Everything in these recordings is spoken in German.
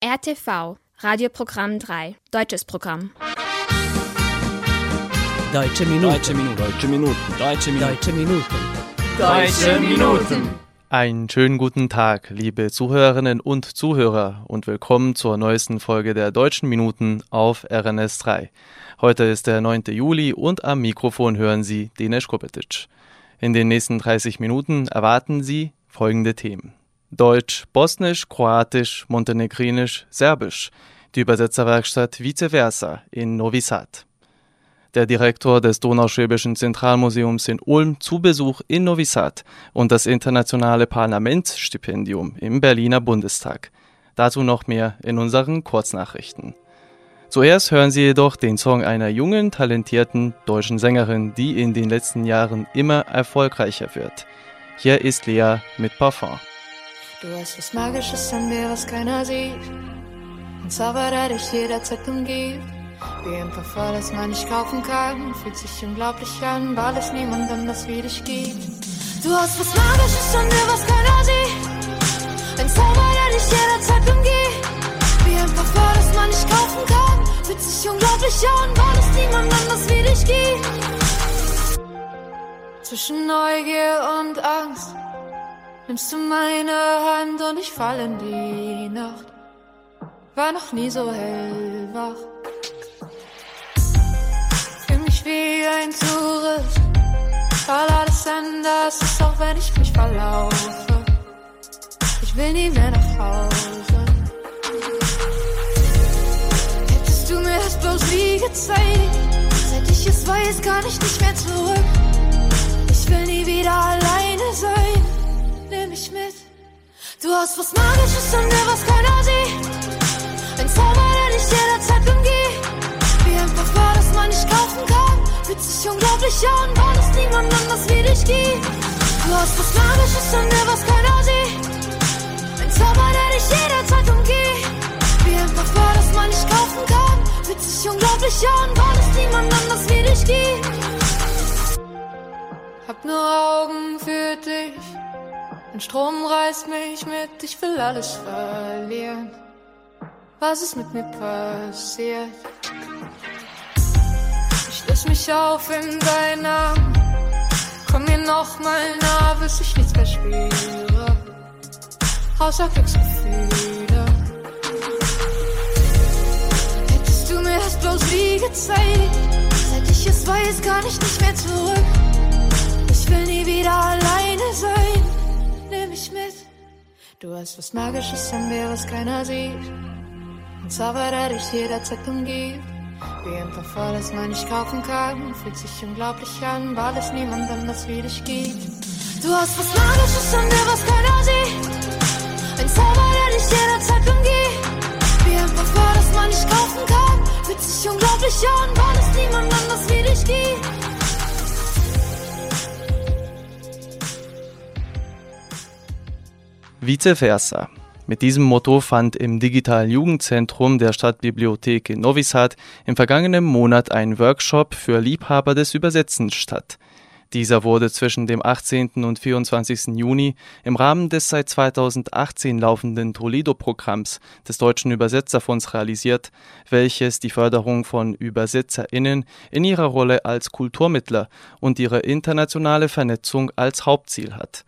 RTV, Radioprogramm 3, deutsches Programm. Deutsche Minuten. Deutsche Minuten. Deutsche Minuten. Deutsche Minuten. Deutsche Minuten. Deutsche Minuten. Einen schönen guten Tag, liebe Zuhörerinnen und Zuhörer und willkommen zur neuesten Folge der Deutschen Minuten auf RNS 3. Heute ist der 9. Juli und am Mikrofon hören Sie Dinesh Kopetic. In den nächsten 30 Minuten erwarten Sie folgende Themen. Deutsch, Bosnisch, Kroatisch, Montenegrinisch, Serbisch. Die Übersetzerwerkstatt Vice Versa in Novi Sad. Der Direktor des Donauschwäbischen Zentralmuseums in Ulm zu Besuch in Novi Sad und das internationale Parlamentsstipendium im Berliner Bundestag. Dazu noch mehr in unseren Kurznachrichten. Zuerst hören Sie jedoch den Song einer jungen, talentierten deutschen Sängerin, die in den letzten Jahren immer erfolgreicher wird. Hier ist Lea mit Parfum. Du hast was Magisches an dir, was keiner sieht. Ein Zauber, der dich jederzeit umgibt. Wie ein Parfum, das man nicht kaufen kann. Fühlt sich unglaublich an, weil es niemand anders wie dich gibt. Du hast was Magisches an dir, was keiner sieht. Ein Zauber, der dich jederzeit umgibt. Wie ein Parfum, das man nicht kaufen kann. Fühlt sich unglaublich an, weil es niemand anders wie dich gibt. Zwischen Neugier und Angst nimmst du meine Hand und ich fall in die Nacht. War noch nie so hellwach. Fühl mich wie ein Tourist, weil alles anders ist, auch wenn ich mich verlaufe. Ich will nie mehr nach Hause. Hättest du mir das bloß nie gezeigt, seit ich es weiß, kann ich nicht mehr zurück. Hast was Magisches an dir, was keiner sieht. Ein Zauber, der dich jederzeit umgeht. Wie ein Parfum, das man nicht kaufen kann. Fühlt sich unglaublich an, weil es niemand anders wie dich gibt. Du hast was Magisches an dir, was keiner sieht. Ein Zauber, der dich jederzeit umgeht. Wie ein Parfum, das man nicht kaufen kann. Fühlt sich unglaublich an, weil es niemand anders wie dich gibt. Hab nur Augen für dich. Ein Strom reißt mich mit, ich will alles verlieren. Was ist mit mir passiert? Ich löse mich auf in deinen Arm. Komm mir noch mal nah, bis ich nichts mehr spüre. Außer Glücksgefühle. Hättest du mir das bloß nie gezeigt, seit ich es weiß, kann ich nicht mehr zurück. Ich will nie wieder alleine sein. Du hast was Magisches an dir, was keiner sieht. Ein Zauber, der dich jederzeit umgibt. Wie ein Parfum, das man nicht kaufen kann. Fühlt sich unglaublich an, weil es niemand anders wie dich gibt. Du hast was Magisches an dir, was keiner sieht. Ein Zauber, der dich jederzeit umgibt. Wie ein Parfum, das man nicht kaufen kann. Fühlt sich unglaublich an, weil es niemand anders wie dich gibt. Vice versa. Mit diesem Motto fand im digitalen Jugendzentrum der Stadtbibliothek in Novi Sad im vergangenen Monat ein Workshop für Liebhaber des Übersetzens statt. Dieser wurde zwischen dem 18. und 24. Juni im Rahmen des seit 2018 laufenden Toledo-Programms des Deutschen Übersetzerfonds realisiert, welches die Förderung von ÜbersetzerInnen in ihrer Rolle als Kulturmittler und ihre internationale Vernetzung als Hauptziel hat.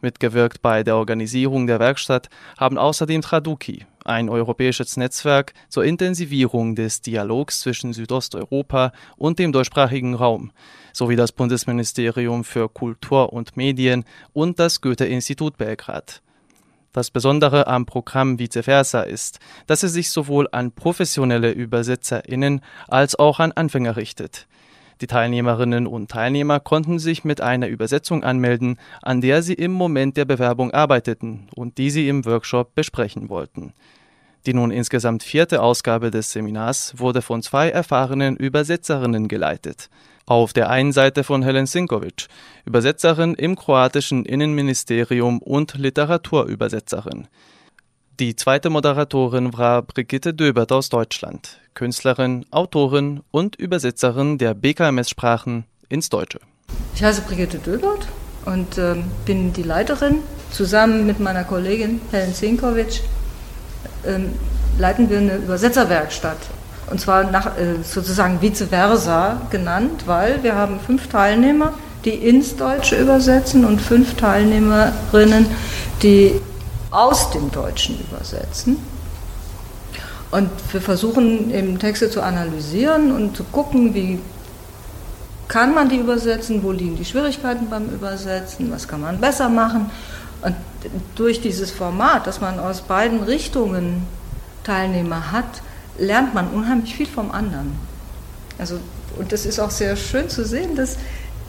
Mitgewirkt bei der Organisierung der Werkstatt haben außerdem Traduki, ein europäisches Netzwerk zur Intensivierung des Dialogs zwischen Südosteuropa und dem deutschsprachigen Raum, sowie das Bundesministerium für Kultur und Medien und das Goethe-Institut Belgrad. Das Besondere am Programm Vice Versa ist, dass es sich sowohl an professionelle ÜbersetzerInnen als auch an Anfänger richtet. Die Teilnehmerinnen und Teilnehmer konnten sich mit einer Übersetzung anmelden, an der sie im Moment der Bewerbung arbeiteten und die sie im Workshop besprechen wollten. Die nun insgesamt vierte Ausgabe des Seminars wurde von zwei erfahrenen Übersetzerinnen geleitet. Auf der einen Seite von Helen Sinkovic, Übersetzerin im kroatischen Innenministerium und Literaturübersetzerin. Die zweite Moderatorin war Brigitte Döbert aus Deutschland, Künstlerin, Autorin und Übersetzerin der BKMS-Sprachen ins Deutsche. Ich heiße Brigitte Döbert und äh, bin die Leiterin zusammen mit meiner Kollegin Helen Zinkovic. Ähm, leiten wir eine Übersetzerwerkstatt. Und zwar nach, äh, sozusagen vice versa genannt, weil wir haben fünf Teilnehmer, die ins Deutsche übersetzen und fünf Teilnehmerinnen, die aus dem Deutschen übersetzen. Und wir versuchen eben Texte zu analysieren und zu gucken, wie kann man die übersetzen, wo liegen die Schwierigkeiten beim Übersetzen, was kann man besser machen. Und durch dieses Format, dass man aus beiden Richtungen Teilnehmer hat, lernt man unheimlich viel vom anderen. Also, und das ist auch sehr schön zu sehen, dass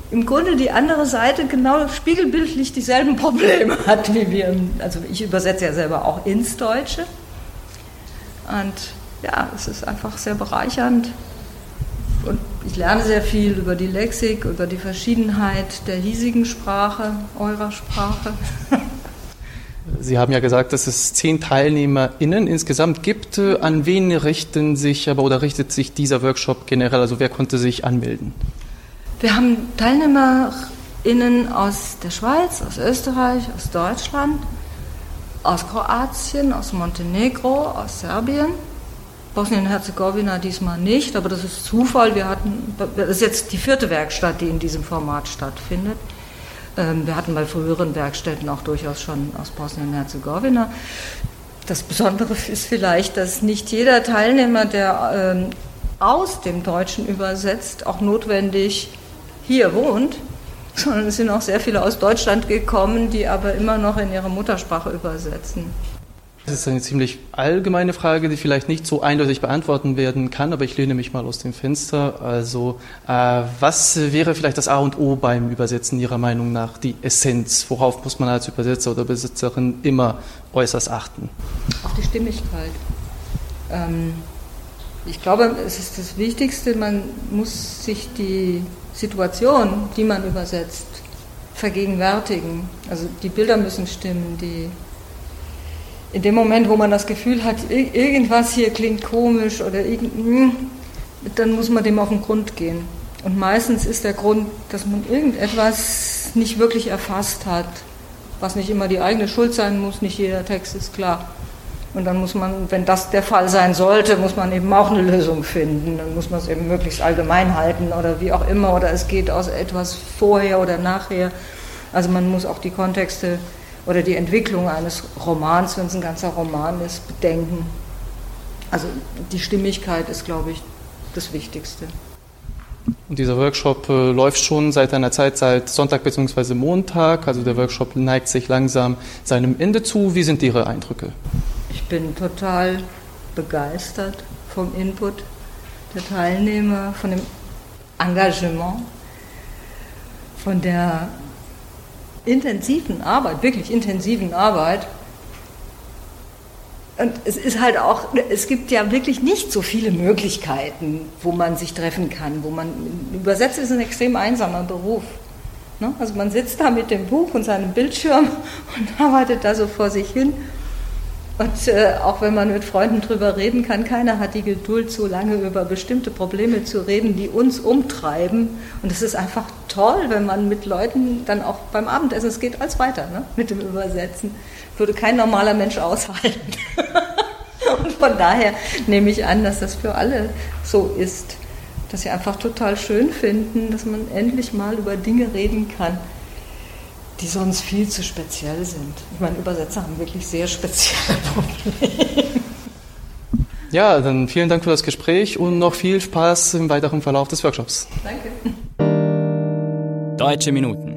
im Grunde die andere Seite genau spiegelbildlich dieselben Probleme hat wie wir. Also ich übersetze ja selber auch ins Deutsche. Und ja, es ist einfach sehr bereichernd. Und ich lerne sehr viel über die Lexik, über die Verschiedenheit der hiesigen Sprache, eurer Sprache. Sie haben ja gesagt, dass es zehn TeilnehmerInnen insgesamt gibt. An wen richten sich aber oder richtet sich dieser Workshop generell? Also wer konnte sich anmelden? Wir haben TeilnehmerInnen aus der Schweiz, aus Österreich, aus Deutschland, aus Kroatien, aus Montenegro, aus Serbien. Bosnien-Herzegowina diesmal nicht, aber das ist Zufall. Wir hatten, das ist jetzt die vierte Werkstatt, die in diesem Format stattfindet. Ähm, wir hatten bei früheren Werkstätten auch durchaus schon aus Bosnien-Herzegowina. Das Besondere ist vielleicht, dass nicht jeder Teilnehmer, der ähm, aus dem Deutschen übersetzt, auch notwendig hier wohnt, sondern es sind auch sehr viele aus Deutschland gekommen, die aber immer noch in ihrer Muttersprache übersetzen. Das ist eine ziemlich allgemeine Frage, die vielleicht nicht so eindeutig beantworten werden kann, aber ich lehne mich mal aus dem Fenster. Also, äh, was wäre vielleicht das A und O beim Übersetzen Ihrer Meinung nach, die Essenz? Worauf muss man als Übersetzer oder Besitzerin immer äußerst achten? Auf die Stimmigkeit. Ähm, ich glaube, es ist das Wichtigste, man muss sich die Situation, die man übersetzt, vergegenwärtigen. Also die Bilder müssen stimmen, die in dem Moment, wo man das Gefühl hat, irgendwas hier klingt komisch oder hm, dann muss man dem auf den Grund gehen. Und meistens ist der Grund, dass man irgendetwas nicht wirklich erfasst hat, was nicht immer die eigene Schuld sein muss, nicht jeder Text ist klar. Und dann muss man, wenn das der Fall sein sollte, muss man eben auch eine Lösung finden. Dann muss man es eben möglichst allgemein halten oder wie auch immer. Oder es geht aus etwas vorher oder nachher. Also man muss auch die Kontexte oder die Entwicklung eines Romans, wenn es ein ganzer Roman ist, bedenken. Also die Stimmigkeit ist, glaube ich, das Wichtigste. Und dieser Workshop äh, läuft schon seit einer Zeit, seit Sonntag bzw. Montag. Also der Workshop neigt sich langsam seinem Ende zu. Wie sind Ihre Eindrücke? Bin total begeistert vom Input der Teilnehmer, von dem Engagement, von der intensiven Arbeit, wirklich intensiven Arbeit. Und es ist halt auch, es gibt ja wirklich nicht so viele Möglichkeiten, wo man sich treffen kann, wo man, übersetzt ist ein extrem einsamer Beruf. Ne? Also man sitzt da mit dem Buch und seinem Bildschirm und arbeitet da so vor sich hin und äh, auch wenn man mit Freunden drüber reden kann, keiner hat die Geduld, so lange über bestimmte Probleme zu reden, die uns umtreiben. Und es ist einfach toll, wenn man mit Leuten dann auch beim Abendessen, es geht als weiter ne, mit dem Übersetzen, würde kein normaler Mensch aushalten. Und von daher nehme ich an, dass das für alle so ist, dass sie einfach total schön finden, dass man endlich mal über Dinge reden kann, die sonst viel zu speziell sind. Ich meine, Übersetzer haben wirklich sehr spezielle Probleme. Ja, dann vielen Dank für das Gespräch und noch viel Spaß im weiteren Verlauf des Workshops. Danke. Deutsche Minuten.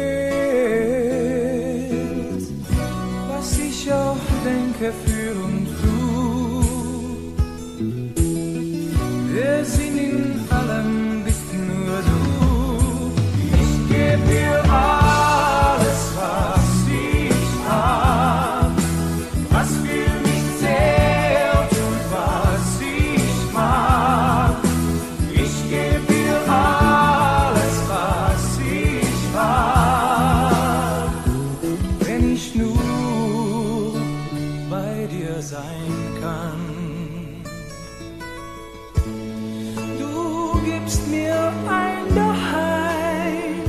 gibst mir ein Daheim,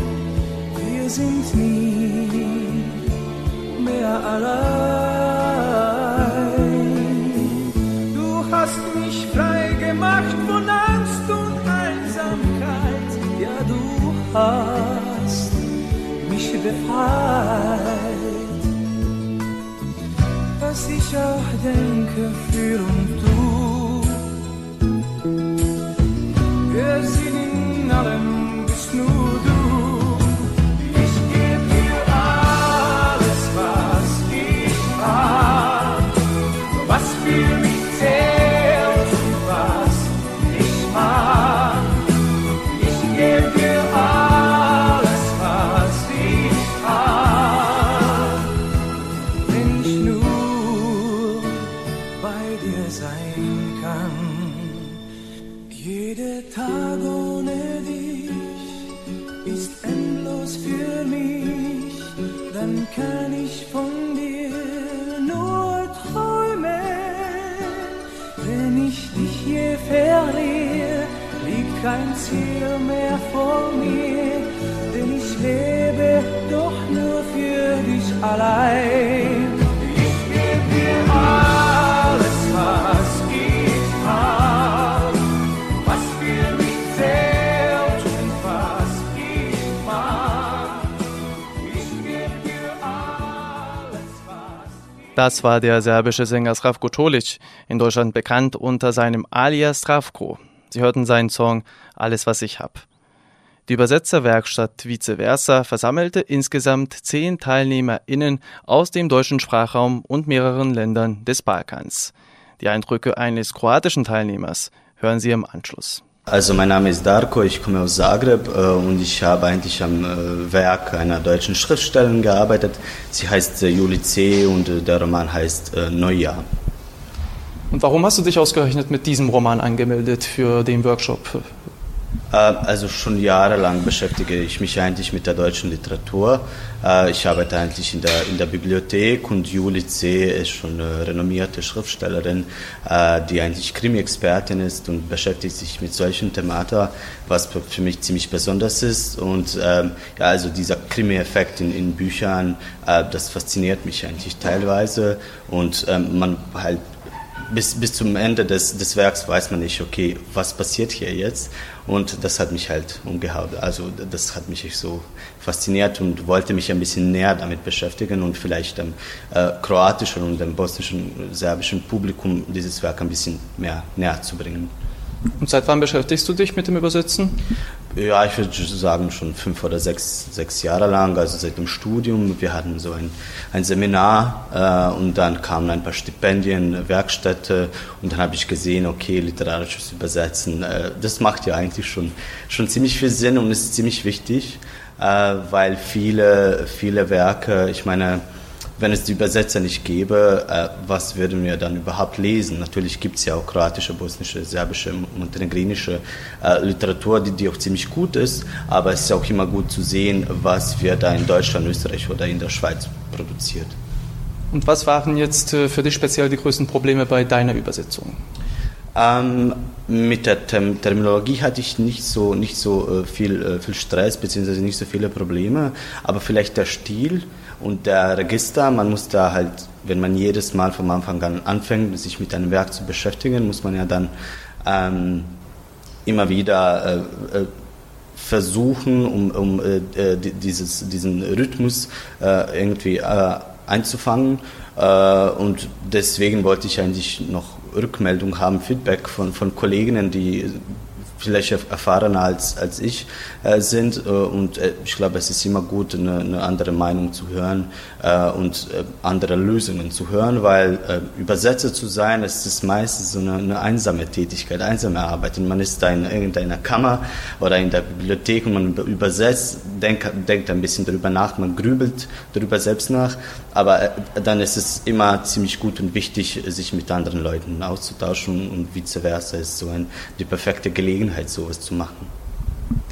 wir sind nie mehr allein. Du hast mich frei gemacht von Angst und Einsamkeit, ja du hast mich befreit. Was ich auch denke, fühl und kann. Jeder Tag ohne dich ist endlos für mich, dann kann ich von dir nur träumen. Wenn ich dich hier verliere, liegt kein Ziel mehr vor mir, denn ich lebe doch nur für dich allein. Das war der serbische Sänger Sravko Tolic, in Deutschland bekannt unter seinem Alias Stravko. Sie hörten seinen Song Alles, was ich hab. Die Übersetzerwerkstatt Vice Versa versammelte insgesamt zehn TeilnehmerInnen aus dem deutschen Sprachraum und mehreren Ländern des Balkans. Die Eindrücke eines kroatischen Teilnehmers hören Sie im Anschluss. Also mein Name ist Darko, ich komme aus Zagreb äh, und ich habe eigentlich am äh, Werk einer deutschen Schriftstellerin gearbeitet. Sie heißt äh, Juli C. und äh, der Roman heißt äh, Neujahr. Und warum hast du dich ausgerechnet mit diesem Roman angemeldet für den Workshop? Äh, Also schon jahrelang beschäftige ich mich eigentlich mit der deutschen Literatur. Äh, Ich arbeite eigentlich in der, in der Bibliothek und Juli C. ist schon eine renommierte Schriftstellerin, äh, die eigentlich Krimi-Expertin ist und beschäftigt sich mit solchen Themata, was für mich ziemlich besonders ist. Und ähm, ja, also dieser Krimi-Effekt in, in Büchern, das fasziniert mich eigentlich teilweise und ähm, man halt bis, bis zum Ende des, des Werks weiß man nicht, okay, was passiert hier jetzt? Und das hat mich halt umgehauen. Also das hat mich so fasziniert und wollte mich ein bisschen näher damit beschäftigen und vielleicht dem äh, kroatischen und dem bosnischen, serbischen Publikum dieses Werk ein bisschen mehr näher zu bringen. Und seit wann beschäftigst du dich mit dem Übersetzen? Ja, ich würde sagen schon fünf oder sechs, sechs Jahre lang, also seit dem Studium. Wir hatten so ein, ein Seminar äh, und dann kamen ein paar Stipendien, Werkstätte und dann habe ich gesehen, okay, literarisches Übersetzen, äh, das macht ja eigentlich schon, schon ziemlich viel Sinn und ist ziemlich wichtig, äh, weil viele, viele Werke, ich meine, wenn es die Übersetzer nicht gäbe, äh, was würden wir dann überhaupt lesen? Natürlich gibt es ja auch kroatische, bosnische, serbische, montenegrinische äh, Literatur, die, die auch ziemlich gut ist, aber es ist auch immer gut zu sehen, was wird da in Deutschland, Österreich oder in der Schweiz produziert. Und was waren jetzt äh, für dich speziell die größten Probleme bei deiner Übersetzung? Ähm, mit der Term Terminologie hatte ich nicht so, nicht so äh, viel, äh, viel Stress bzw. nicht so viele Probleme, aber vielleicht der Stil und der Register, man muss da halt, wenn man jedes Mal vom Anfang an anfängt, sich mit einem Werk zu beschäftigen, muss man ja dann ähm, immer wieder äh, äh, versuchen, um, um äh, dieses, diesen Rhythmus äh, irgendwie äh, einzufangen. Äh, und deswegen wollte ich eigentlich noch Rückmeldung haben, Feedback von, von Kolleginnen, die vielleicht erfahrener als, als ich äh, sind. Äh, und äh, ich glaube, es ist immer gut, eine, eine andere Meinung zu hören äh, und äh, andere Lösungen zu hören, weil äh, Übersetzer zu sein, es ist meistens so eine, eine einsame Tätigkeit, einsame Arbeit. Und man ist da in irgendeiner Kammer oder in der Bibliothek und man übersetzt, denkt, denkt ein bisschen darüber nach, man grübelt darüber selbst nach, aber dann ist es immer ziemlich gut und wichtig, sich mit anderen Leuten auszutauschen und vice versa ist so ein, die perfekte Gelegenheit, sowas zu machen.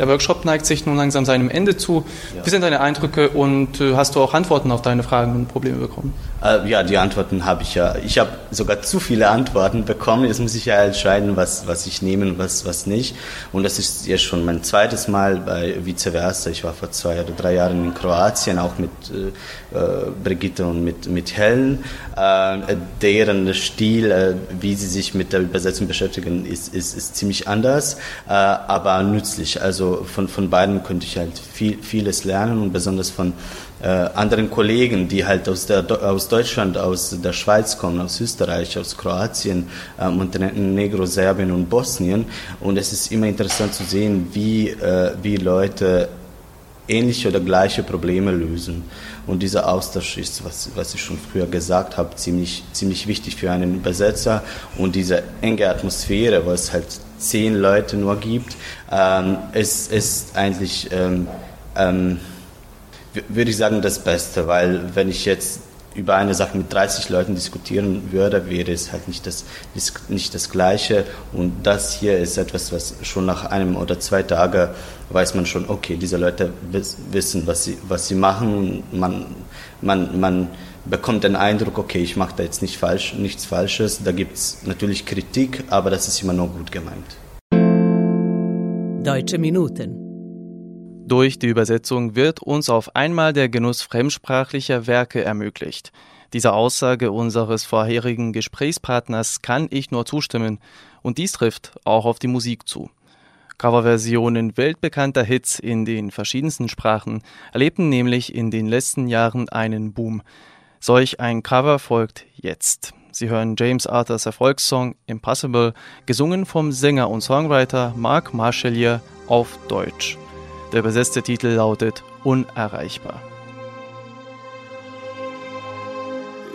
Der Workshop neigt sich nun langsam seinem Ende zu. Ja. Wie sind deine Eindrücke und äh, hast du auch Antworten auf deine Fragen und Probleme bekommen? Äh, ja, die Antworten habe ich ja. Ich habe sogar zu viele Antworten bekommen. Jetzt muss ich ja entscheiden, was, was ich nehme und was, was nicht. Und das ist jetzt schon mein zweites Mal bei Vice Versa. Ich war vor zwei oder drei Jahren in Kroatien, auch mit äh, äh Brigitte und mit, mit Helen. Äh, deren Stil, wie sie sich mit der Übersetzung beschäftigen, ist, ist, ist ziemlich anders, aber nützlich. Also von, von beiden könnte ich halt viel, vieles lernen und besonders von äh, anderen Kollegen, die halt aus, der, aus Deutschland, aus der Schweiz kommen, aus Österreich, aus Kroatien, äh, Montenegro, Serbien und Bosnien. Und es ist immer interessant zu sehen, wie, äh, wie Leute ähnliche oder gleiche Probleme lösen. Und dieser Austausch ist, was, was ich schon früher gesagt habe, ziemlich, ziemlich wichtig für einen Übersetzer. Und diese enge Atmosphäre, wo es halt zehn Leute nur gibt, ähm, ist, ist eigentlich ähm, ähm, würde ich sagen, das Beste, weil wenn ich jetzt über eine Sache mit 30 Leuten diskutieren würde, wäre es halt nicht das, nicht das Gleiche. Und das hier ist etwas, was schon nach einem oder zwei Tagen weiß man schon, okay, diese Leute wissen, was sie, was sie machen. Man, man, man bekommt den Eindruck, okay, ich mache da jetzt nicht falsch, nichts Falsches. Da gibt es natürlich Kritik, aber das ist immer nur gut gemeint. Deutsche Minuten durch die Übersetzung wird uns auf einmal der Genuss fremdsprachlicher Werke ermöglicht. Dieser Aussage unseres vorherigen Gesprächspartners kann ich nur zustimmen, und dies trifft auch auf die Musik zu. Coverversionen weltbekannter Hits in den verschiedensten Sprachen erlebten nämlich in den letzten Jahren einen Boom. Solch ein Cover folgt jetzt. Sie hören James Arthurs Erfolgssong Impossible, gesungen vom Sänger und Songwriter Mark Marshallier auf Deutsch. Der besetzte Titel lautet Unerreichbar.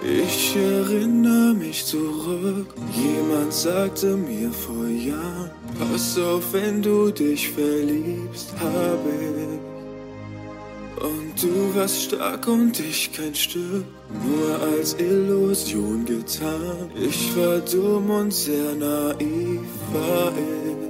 Ich erinnere mich zurück, jemand sagte mir vor Jahren, pass auf, wenn du dich verliebst, habe ich. Und du warst stark und ich kein Stück, nur als Illusion getan. Ich war dumm und sehr naiv, war ich.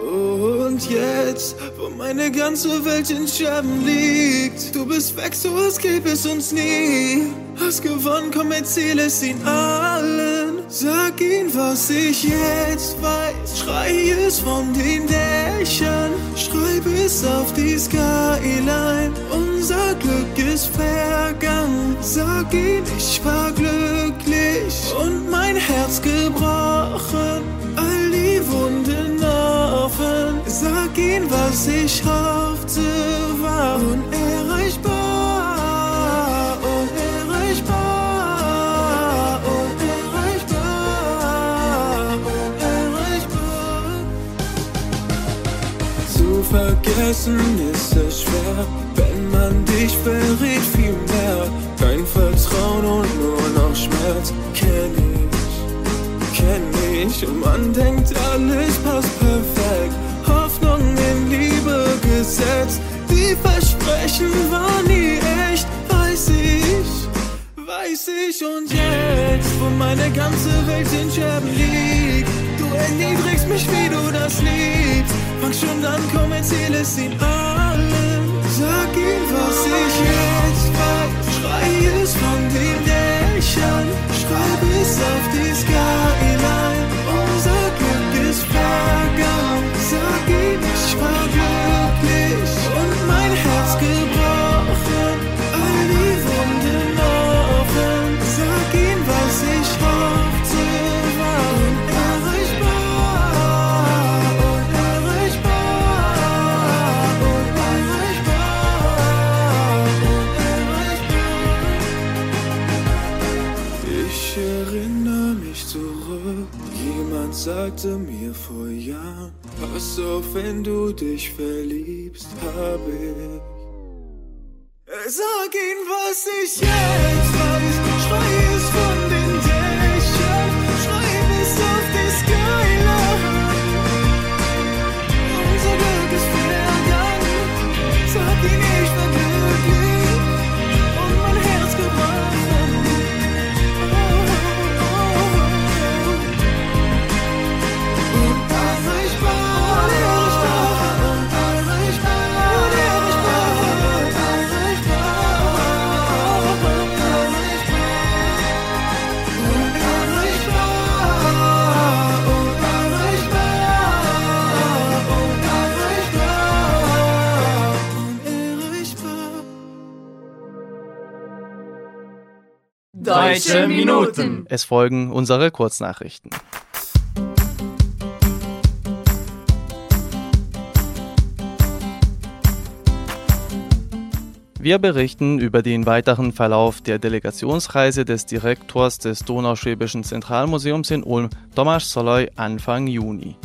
Und jetzt, wo meine ganze Welt in Scherben liegt, du bist weg, so als gäbe es uns nie. Hast gewonnen, komm, erzähl es ihnen allen. Sag ihnen, was ich jetzt weiß. Schrei es von den Dächern. Schreib es auf die Skyline. Unser Glück ist vergangen. Sag ihnen, ich war glücklich und mein Herz gebrochen. Ihnen, was ich hoffte, war unerreichbar, unerreichbar, unerreichbar, unerreichbar. Zu vergessen ist es schwer, wenn man dich verrät viel mehr. Kein Vertrauen und nur noch Schmerz kenn ich, kenn ich. Und man denkt, alles passt Versprechen waren nie echt, weiß ich, weiß ich. Und jetzt, wo meine ganze Welt in Scherben liegt, du erniedrigst mich, wie du das liebst. Fang schon an, komm, erzähl es ihnen allen. Sag ihnen, was ich jetzt weiß. Schrei es pass auf, wenn du dich verliebst, habe ich. Sag ihm, was ich jetzt Deutsche Minuten. Es folgen unsere Kurznachrichten. Wir berichten über den weiteren Verlauf der Delegationsreise des Direktors des Donauschwäbischen Zentralmuseums in Ulm, Tomasz Soloy, Anfang Juni.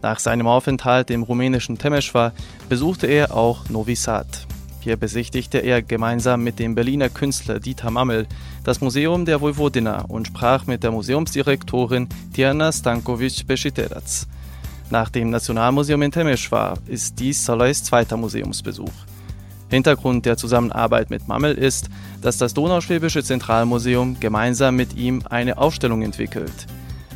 Nach seinem Aufenthalt im rumänischen Temeschwar besuchte er auch Novi Sad. Hier besichtigte er gemeinsam mit dem Berliner Künstler Dieter Mammel das Museum der Vojvodina und sprach mit der Museumsdirektorin Diana Stankovic-Beschiterac. Nach dem Nationalmuseum in Temeschwar ist dies Soloys zweiter Museumsbesuch. Hintergrund der Zusammenarbeit mit Mammel ist, dass das Donauschwäbische Zentralmuseum gemeinsam mit ihm eine Ausstellung entwickelt.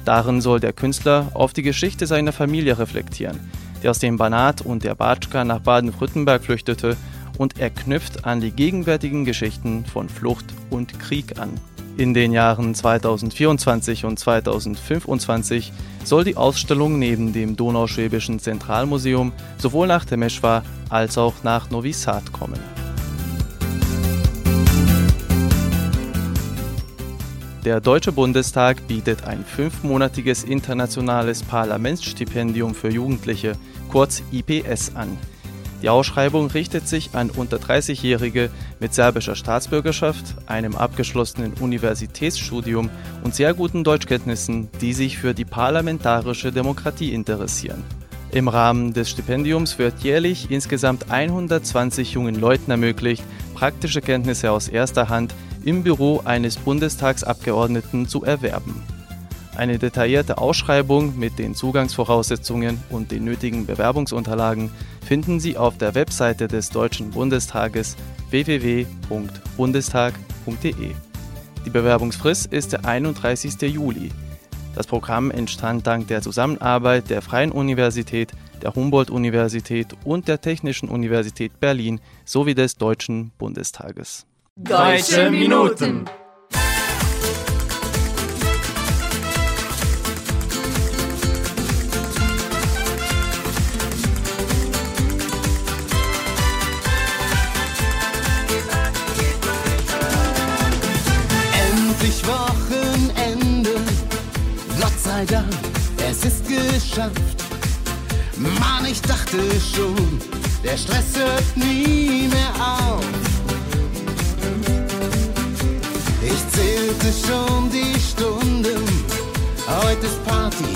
Darin soll der Künstler auf die Geschichte seiner Familie reflektieren, die aus dem Banat und der Batschka nach Baden-Württemberg flüchtete und er knüpft an die gegenwärtigen Geschichten von Flucht und Krieg an. In den Jahren 2024 und 2025 soll die Ausstellung neben dem Donauschwäbischen Zentralmuseum sowohl nach Temeschwar als auch nach Novi Sad kommen. Der Deutsche Bundestag bietet ein fünfmonatiges internationales Parlamentsstipendium für Jugendliche, kurz IPS, an. Die Ausschreibung richtet sich an unter 30-Jährige mit serbischer Staatsbürgerschaft, einem abgeschlossenen Universitätsstudium und sehr guten Deutschkenntnissen, die sich für die parlamentarische Demokratie interessieren. Im Rahmen des Stipendiums wird jährlich insgesamt 120 jungen Leuten ermöglicht, praktische Kenntnisse aus erster Hand im Büro eines Bundestagsabgeordneten zu erwerben. Eine detaillierte Ausschreibung mit den Zugangsvoraussetzungen und den nötigen Bewerbungsunterlagen finden Sie auf der Webseite des Deutschen Bundestages www.bundestag.de. Die Bewerbungsfrist ist der 31. Juli. Das Programm entstand dank der Zusammenarbeit der Freien Universität, der Humboldt-Universität und der Technischen Universität Berlin sowie des Deutschen Bundestages. Deutsche Minuten. Sei Dank, es ist geschafft. Mann, ich dachte schon, der Stress hört nie mehr auf. Ich zählte schon die Stunden, heute ist Party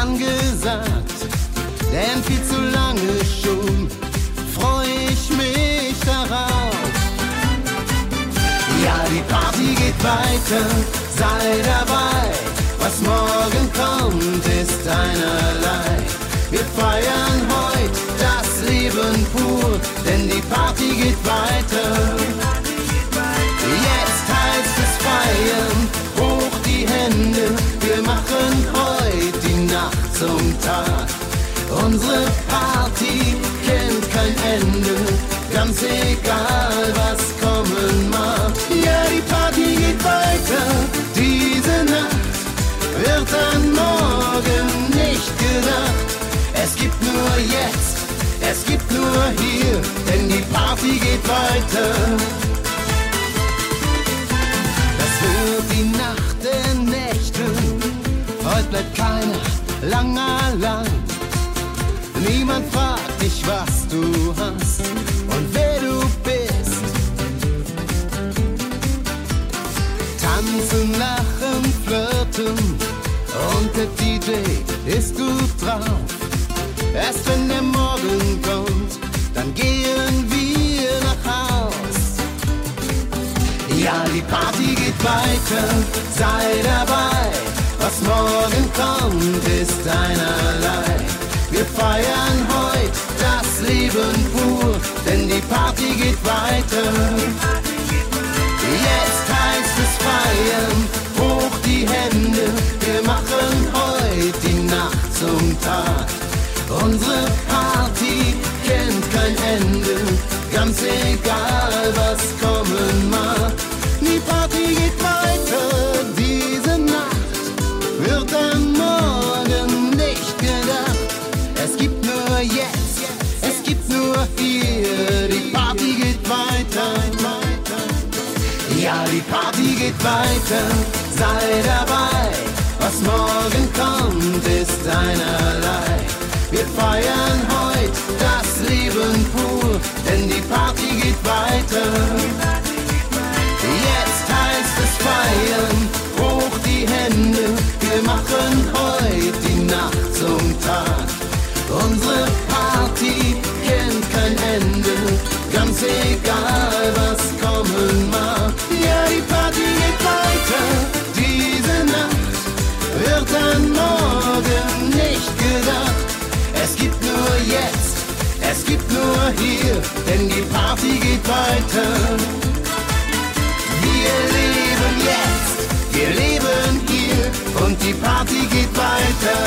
angesagt. Denn viel zu lange schon freu ich mich darauf. Ja, die Party geht weiter, sei Party geht weiter. Das wird die Nacht der Nächte, heute bleibt keiner lang allein. Niemand fragt dich, was du hast und wer du bist. Tanzen, lachen, flirten und der DJ ist gut drauf. Erst wenn der Morgen die Party geht weiter, sei dabei. Was morgen kommt, ist einerlei. Wir feiern heute das Leben pur, denn die Party geht weiter. Jetzt heißt es feiern, hoch die Hände, wir machen heute die Nacht zum Tag. Unsere die Party geht weiter. Sei dabei. Was morgen kommt, ist einerlei. Wir feiern heute das Leben pur, denn die Party geht weiter. Jetzt heißt es feiern, hoch die Hände, wir machen heute die Nacht zum Tag. Unsere Party kennt kein Ende, ganz egal was kommen mag. Gibt nur hier, denn die Party geht weiter. Wir leben jetzt, wir leben hier und die Party geht weiter.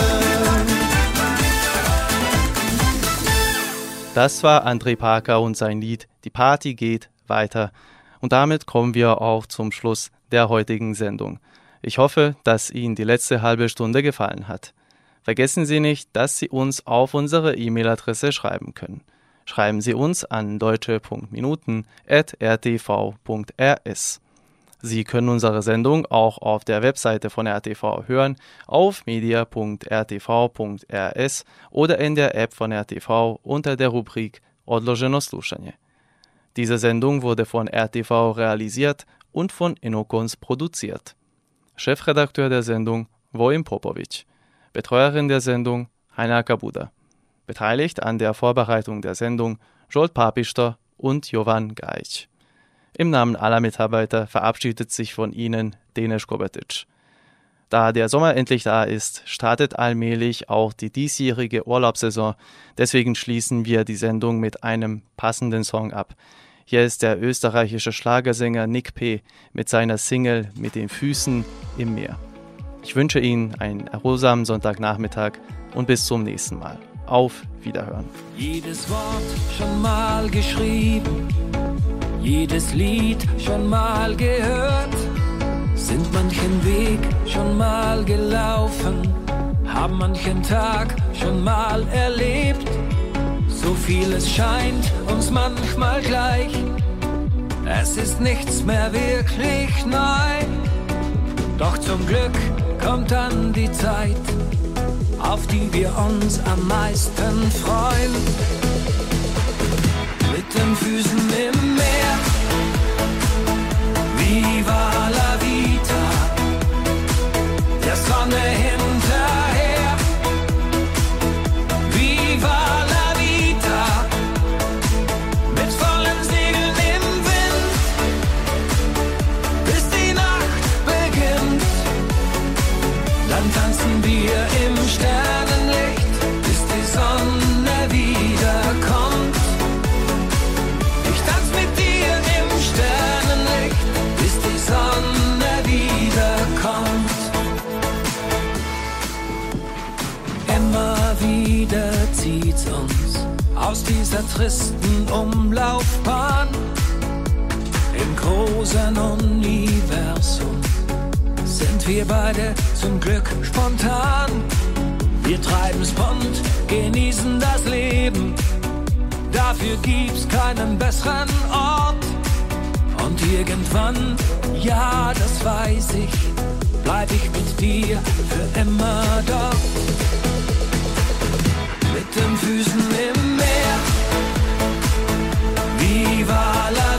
Das war André Parker und sein Lied Die Party geht weiter. Und damit kommen wir auch zum Schluss der heutigen Sendung. Ich hoffe, dass Ihnen die letzte halbe Stunde gefallen hat. Vergessen Sie nicht, dass Sie uns auf unsere E-Mail-Adresse schreiben können. Schreiben Sie uns an deutsche.minuten.rtv.rs. Sie können unsere Sendung auch auf der Webseite von RTV hören, auf media.rtv.rs oder in der App von RTV unter der Rubrik Odloženo slušanje. Diese Sendung wurde von RTV realisiert und von Inokons produziert. Chefredakteur der Sendung Vojin Popovic. Betreuerin der Sendung Heiner Kabuda. Beteiligt an der Vorbereitung der Sendung Jolt Papister und Jovan Gajic. Im Namen aller Mitarbeiter verabschiedet sich von Ihnen Denis Kobetic. Da der Sommer endlich da ist, startet allmählich auch die diesjährige Urlaubssaison. Deswegen schließen wir die Sendung mit einem passenden Song ab. Hier ist der österreichische Schlagersänger Nick P. mit seiner Single Mit den Füßen im Meer. Ich wünsche Ihnen einen erholsamen Sonntagnachmittag und bis zum nächsten Mal. Auf Wiederhören. Jedes Wort schon mal geschrieben, jedes Lied schon mal gehört, sind manchen Weg schon mal gelaufen, haben manchen Tag schon mal erlebt. So vieles scheint uns manchmal gleich, es ist nichts mehr wirklich neu. Doch zum Glück kommt dann die Zeit, auf die wir uns am meisten freuen. Mit den Füßen im Dafür gibt's keinen besseren Ort. Und irgendwann, ja, das weiß ich, bleib ich mit dir für immer dort. Mit den Füßen im Meer, wie Wale.